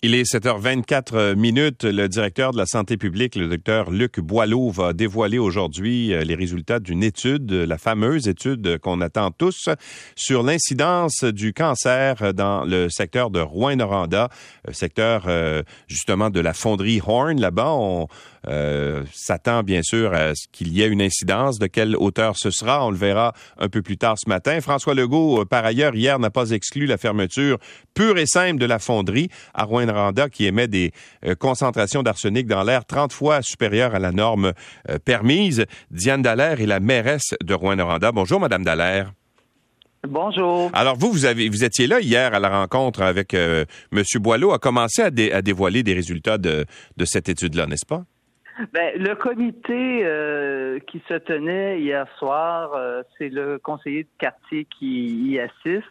Il est 7h24 euh, minutes. Le directeur de la santé publique, le docteur Luc Boileau, va dévoiler aujourd'hui euh, les résultats d'une étude, la fameuse étude qu'on attend tous, sur l'incidence du cancer dans le secteur de Rouen-Noranda, euh, secteur justement de la fonderie Horn. Là-bas, on s'attend bien sûr à ce qu'il y ait une incidence. De quelle hauteur ce sera, on le verra un peu plus tard ce matin. François Legault, par ailleurs, hier n'a pas exclu la fermeture pure et simple de la fonderie à Rouen Randa qui émet des euh, concentrations d'arsenic dans l'air 30 fois supérieures à la norme euh, permise. Diane Dallaire est la mairesse de Rouen-Noranda. Bonjour, Madame Dallaire. Bonjour. Alors vous, vous avez, vous étiez là hier à la rencontre avec euh, M. Boileau, a commencé à, dévoiler des résultats de, cette étude-là, n'est-ce pas? Ben, le comité qui se tenait hier soir, c'est le conseiller de quartier qui y assiste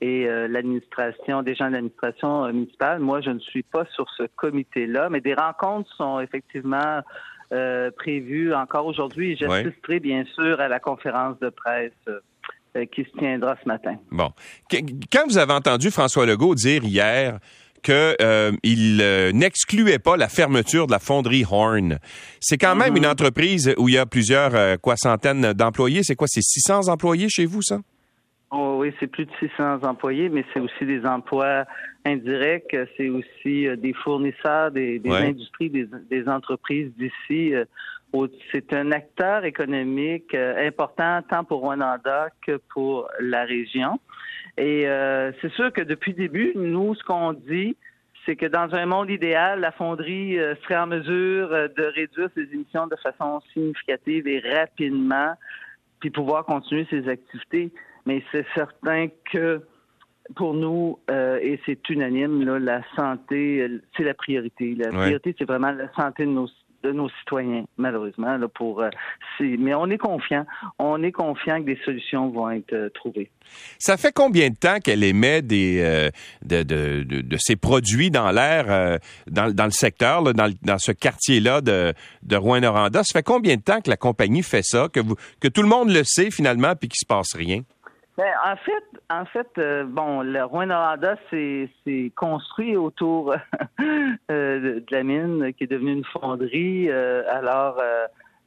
et euh, l'administration, des gens de l'administration euh, municipale. Moi, je ne suis pas sur ce comité-là, mais des rencontres sont effectivement euh, prévues encore aujourd'hui. J'assisterai bien sûr à la conférence de presse qui se tiendra ce matin. Bon. Quand vous avez entendu François Legault dire hier qu'il n'excluait pas la fermeture de la fonderie Horn. C'est quand même mm-hmm. une entreprise où il y a plusieurs quoi centaines d'employés. C'est quoi, c'est 600 employés chez vous, ça? Oh, oui, c'est plus de 600 employés, mais c'est aussi des emplois indirects, c'est aussi euh, des fournisseurs, des, industries, des, entreprises d'ici. Euh, c'est un acteur économique euh, important tant pour Rwanda que pour la région. Et c'est sûr que depuis le début, nous, ce qu'on dit, c'est que dans un monde idéal, la fonderie serait en mesure de réduire ses émissions de façon significative et rapidement, puis pouvoir continuer ses activités mais c'est certain que pour nous, euh, et c'est unanime, la santé, euh, c'est la priorité. La priorité, c'est vraiment la santé de nos de nos citoyens, malheureusement. Là, pour, euh, mais on est confiant. On est confiant que des solutions vont être trouvées. Ça fait combien de temps qu'elle émet des, de, de, de, ces produits dans l'air, dans, dans, le secteur, là, dans, dans, ce quartier-là de, de Rouen-Noranda? Ça fait combien de temps que la compagnie fait ça, que, vous, que tout le monde le sait finalement, puis qu'il se passe rien? Ben, en fait, en fait, euh, bon, le Rouen-Noranda s'est construit autour euh, de la mine qui est devenue une fonderie. Euh, alors,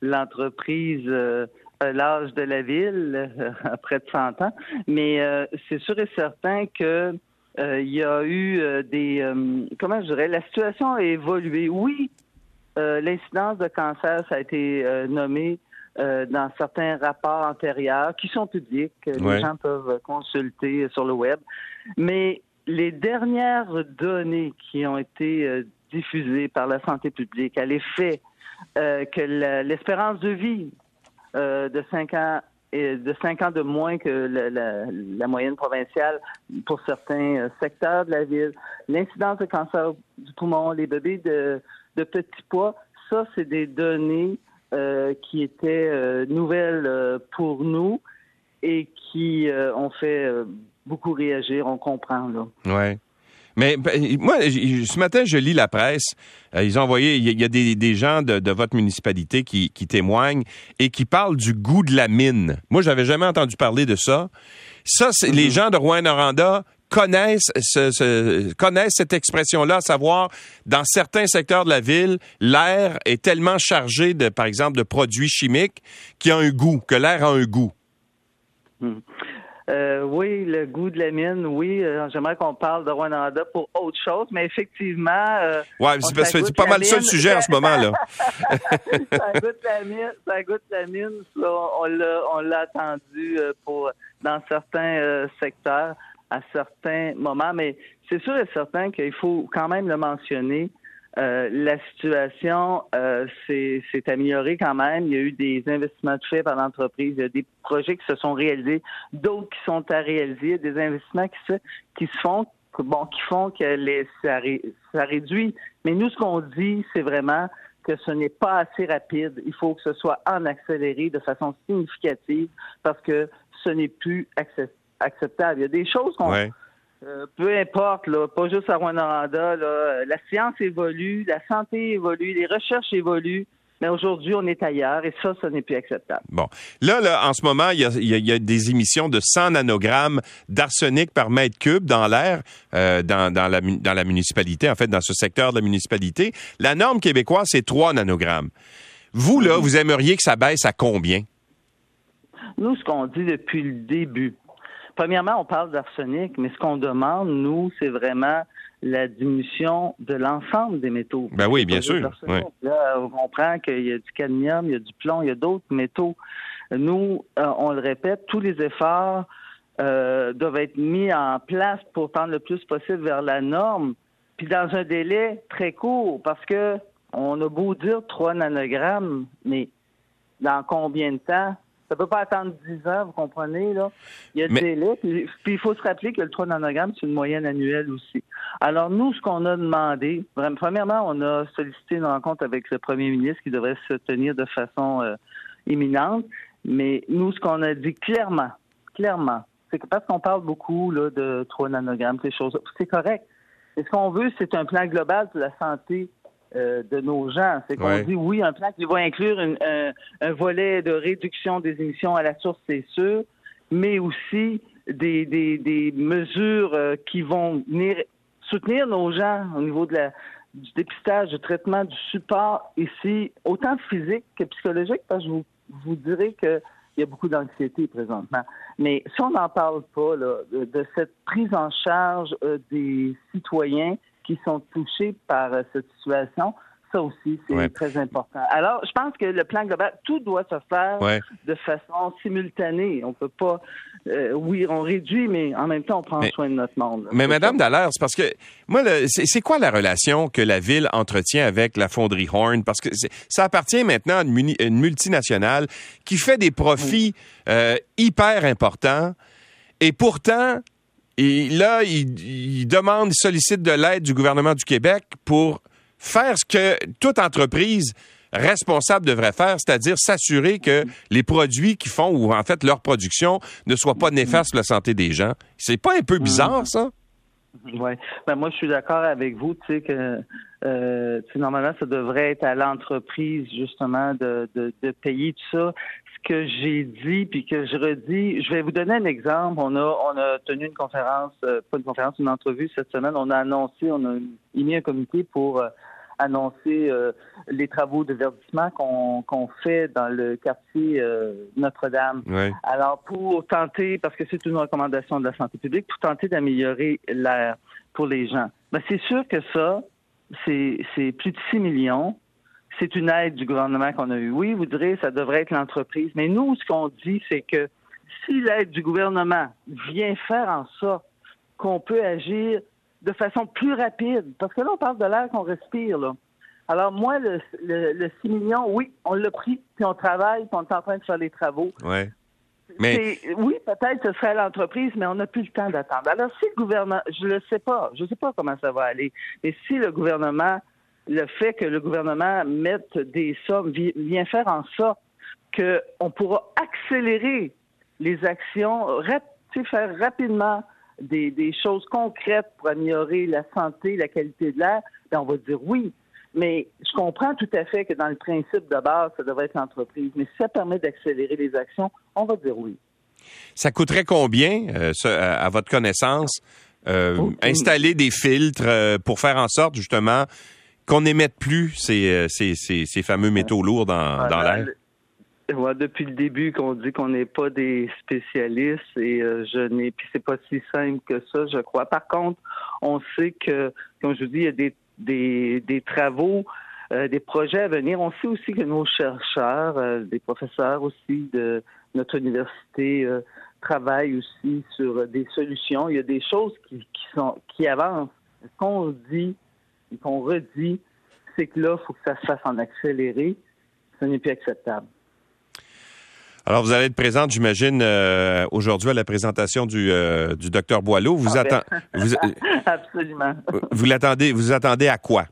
l'entreprise a l'âge de la ville, à près de 100 ans. Mais c'est sûr et certain que il y a eu des comment je dirais la situation a évolué. Oui, l'incidence de cancer ça a été nommé euh, dans certains rapports antérieurs qui sont publics, que les gens peuvent consulter sur le web. Mais les dernières données qui ont été euh, diffusées par la santé publique à l'effet euh, que l'espérance de vie de 5 ans de 5 ans de moins que la, moyenne provinciale pour certains secteurs de la ville, l'incidence de cancer du poumon, les bébés de, de petits poids, ça, c'est des données euh, qui étaient euh, nouvelles euh, pour nous et qui ont fait beaucoup réagir, on comprend. Là. Ouais. Mais ben, moi, ce matin, je lis la presse. ils ont envoyé, il y a des, gens de, votre municipalité qui, qui, témoignent et qui parlent du goût de la mine. Moi, j'avais jamais entendu parler de ça. Ça, c'est les mm-hmm. gens de Rouen-Noranda connaissent, ce, connaissent cette expression-là, à savoir, dans certains secteurs de la ville, l'air est tellement chargé de, par exemple, de produits chimiques qui a un goût, que l'air a un goût. Hmm. Euh, oui, le goût de la mine, oui. Euh, j'aimerais qu'on parle de Rwanda pour autre chose, mais effectivement. Euh, ouais, c'est pas mal ça le sujet en ce moment, là. ça goûte la mine, ça goûte la mine. on l'a attendu pour dans certains secteurs à certains moments, mais c'est sûr et certain qu'il faut quand même le mentionner. Euh, la situation euh, s'est améliorée quand même. Il y a eu des investissements faits par l'entreprise, il y a des projets qui se sont réalisés, d'autres qui sont à réaliser, des investissements qui se, font, bon, qui font que ça, ça réduit. Mais nous, ce qu'on dit, c'est vraiment que ce n'est pas assez rapide. Il faut que ce soit en accéléré de façon significative parce que ce n'est plus accessible acceptable. Il y a des choses qu'on. Euh, peu importe, là, pas juste à Rwanda, là, la science évolue, la santé évolue, les recherches évoluent. Mais aujourd'hui, on est ailleurs et ça, ça n'est plus acceptable. Bon. Là, là, en ce moment, il y a, des émissions de 100 nanogrammes d'arsenic par mètre cube dans l'air euh, dans, dans, la, dans la municipalité, en fait, dans ce secteur de la municipalité. La norme québécoise, c'est 3 nanogrammes. Vous, là, vous aimeriez que ça baisse à combien? Nous, ce qu'on dit depuis le début, premièrement, on parle d'arsenic, mais ce qu'on demande, nous, c'est vraiment la diminution de l'ensemble des métaux. Ben oui, bien sûr. Là, on comprend qu'il y a du cadmium, il y a du plomb, il y a d'autres métaux. Nous, euh, on le répète, tous les efforts euh, doivent être mis en place pour tendre le plus possible vers la norme, puis dans un délai très court, parce que on a beau dire 3 nanogrammes, mais dans combien de temps? Ça peut pas attendre 10 ans, vous comprenez, là. Il y a des délais. Puis, il faut se rappeler que le 3 nanogrammes, c'est une moyenne annuelle aussi. Alors, nous, ce qu'on a demandé, premièrement, on a sollicité une rencontre avec le premier ministre qui devrait se tenir de façon euh, imminente. Mais nous, ce qu'on a dit clairement, clairement, c'est que parce qu'on parle beaucoup là, de 3 nanogrammes, ces choses, c'est correct. Et ce qu'on veut, c'est un plan global pour la santé euh, de nos gens. C'est qu'on dit oui, un plan qui va inclure un, volet de réduction des émissions à la source, c'est sûr, mais aussi des, des, mesures euh, qui vont venir soutenir nos gens au niveau de la, du dépistage, du traitement, du support ici, autant physique que psychologique, parce que je vous, vous dirais que il y a beaucoup d'anxiété présentement. Mais si on n'en parle pas de, cette prise en charge euh, des citoyens qui sont touchés par euh, cette situation. Ça aussi, c'est très important. Alors, je pense que le plan global, tout doit se faire de façon simultanée. On peut pas, euh, oui, on réduit, mais en même temps, on prend soin de notre monde. Mais Madame Dallaire, c'est parce que moi, c'est quoi la relation que la ville entretient avec la fonderie Horn? Parce que ça appartient maintenant à une, multinationale qui fait des profits euh, hyper importants. Et pourtant, et là, il, demande, il sollicite de l'aide du gouvernement du Québec pour faire ce que toute entreprise responsable devrait faire, c'est-à-dire s'assurer que les produits qu'ils font ou en fait leur production ne soient pas néfastes pour la santé des gens. C'est pas un peu bizarre, ça? Oui. Ben moi, je suis d'accord avec vous, tu sais, que euh, normalement, ça devrait être à l'entreprise, justement, de, de, de, payer tout ça que j'ai dit puis que je redis, je vais vous donner un exemple. On a on a tenu une conférence, euh, pas une conférence, une entrevue cette semaine. On a annoncé, on a mis un comité pour euh, annoncer euh, les travaux de verdissement qu'on fait dans le quartier Notre-Dame. Alors pour tenter, parce que c'est une recommandation de la santé publique, pour tenter d'améliorer l'air pour les gens. Ben, c'est sûr que ça, c'est c'est plus de 6 millions c'est une aide du gouvernement qu'on a eue. Oui, vous direz, ça devrait être l'entreprise. Mais nous, ce qu'on dit, c'est que si l'aide du gouvernement vient faire en sorte qu'on peut agir de façon plus rapide, parce que là, on parle de l'air qu'on respire, là. Alors, moi, le, le, 6 millions, oui, on l'a pris, puis on travaille, puis on est en train de faire les travaux. Ouais. Mais... Oui, peut-être ce serait l'entreprise, mais on n'a plus le temps d'attendre. Alors, si le gouvernement, je ne le sais pas, je ne sais pas comment ça va aller, mais si le gouvernement le fait que le gouvernement mette des sommes vient faire en sorte qu'on pourra accélérer les actions, faire rapidement des, choses concrètes pour améliorer la santé, la qualité de l'air, ben, on va dire oui. Mais je comprends tout à fait que dans le principe de base, ça devrait être l'entreprise. Mais si ça permet d'accélérer les actions, on va dire oui. Ça coûterait combien, euh, à votre connaissance, euh, installer des filtres euh, pour faire en sorte justement qu'on n'émette plus ces, ces, ces, fameux métaux lourds dans, dans l'air? Depuis le début qu'on dit qu'on n'est pas des spécialistes et euh, je n'ai puis c'est pas si simple que ça, je crois. Par contre, on sait que, comme je vous dis, il y a des, travaux, euh, des projets à venir. On sait aussi que nos chercheurs, des professeurs aussi de notre université travaillent aussi sur des solutions. Il y a des choses qui, qui sont qui avancent. Ce qu'on dit et qu'on redit, c'est que là, il faut que ça se fasse en accéléré. Ce n'est plus acceptable. Alors, vous allez être présente, j'imagine, euh, aujourd'hui à la présentation du, euh, du docteur Boileau. Vous, ah, ben. vous Absolument. Vous l'attendez, vous attendez à quoi?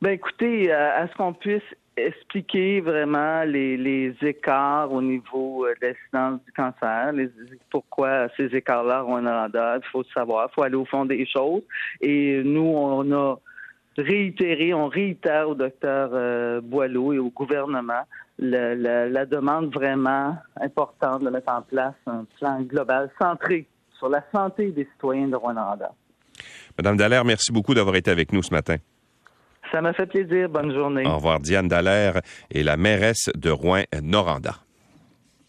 Ben écoutez, euh, à ce qu'on puisse expliquer vraiment les, les écarts au niveau euh, de l'incidence du cancer, les, pourquoi ces écarts-là ont un rendement. Il faut savoir, il faut aller au fond des choses. Et nous, on a réitérer, on réitère au docteur euh, Boileau et au gouvernement la, demande vraiment importante de mettre en place un plan global centré sur la santé des citoyens de Rwanda. Madame Dallaire, merci beaucoup d'avoir été avec nous ce matin. Ça m'a fait plaisir. Bonne journée. Au revoir. Diane Dallaire est la mairesse de Rouen-Noranda.